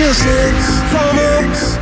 just sent from up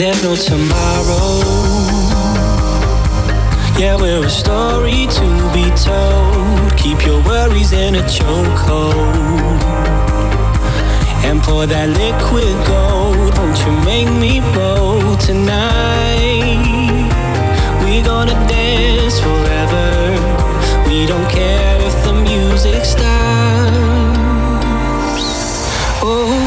there's no tomorrow. Yeah, we're a story to be told. Keep your worries in a chokehold. And pour that liquid gold. Won't you make me bold tonight? We're gonna dance forever. We don't care if the music stops. Oh.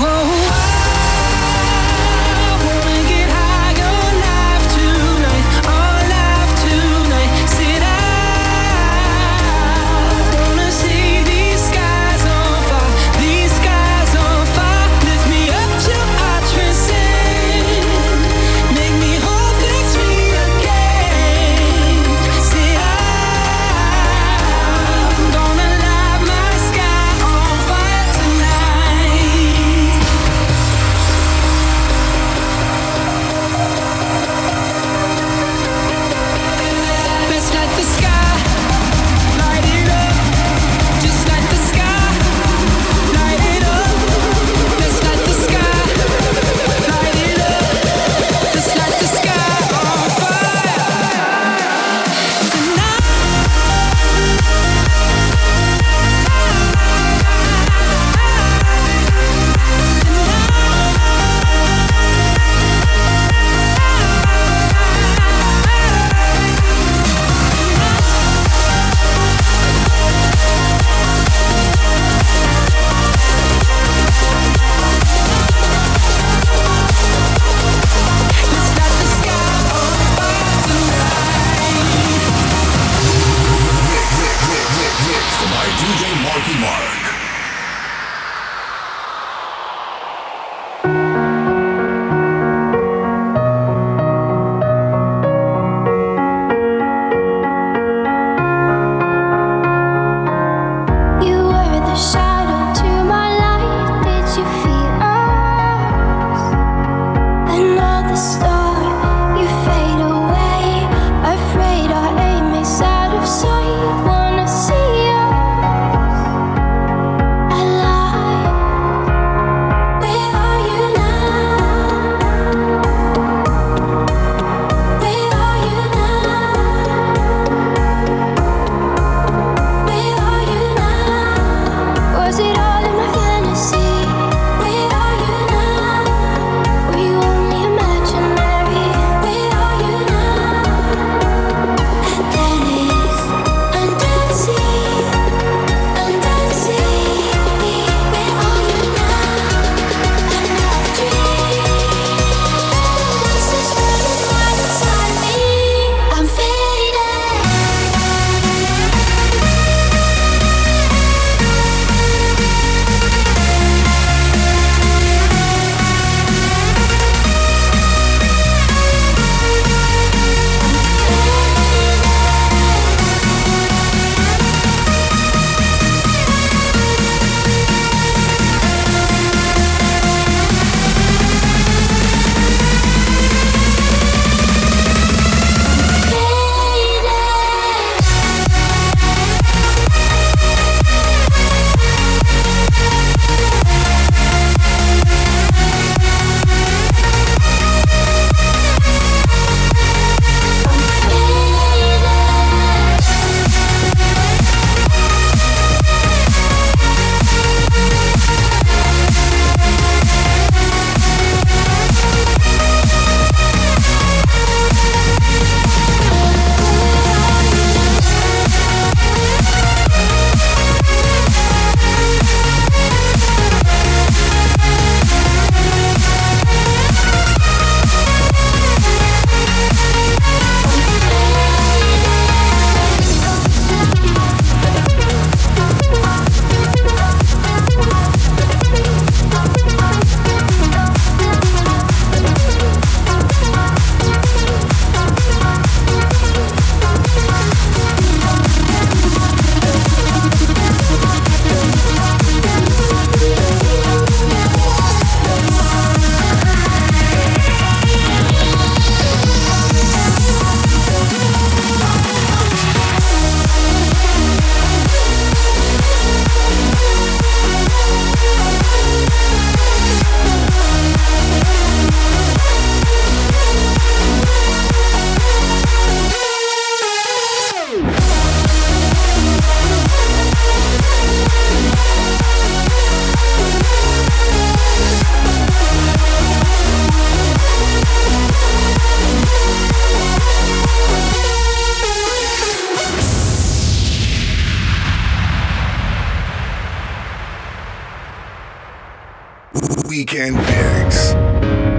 Weekend mix.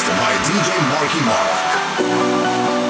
mixed by DJ MarkyMarc.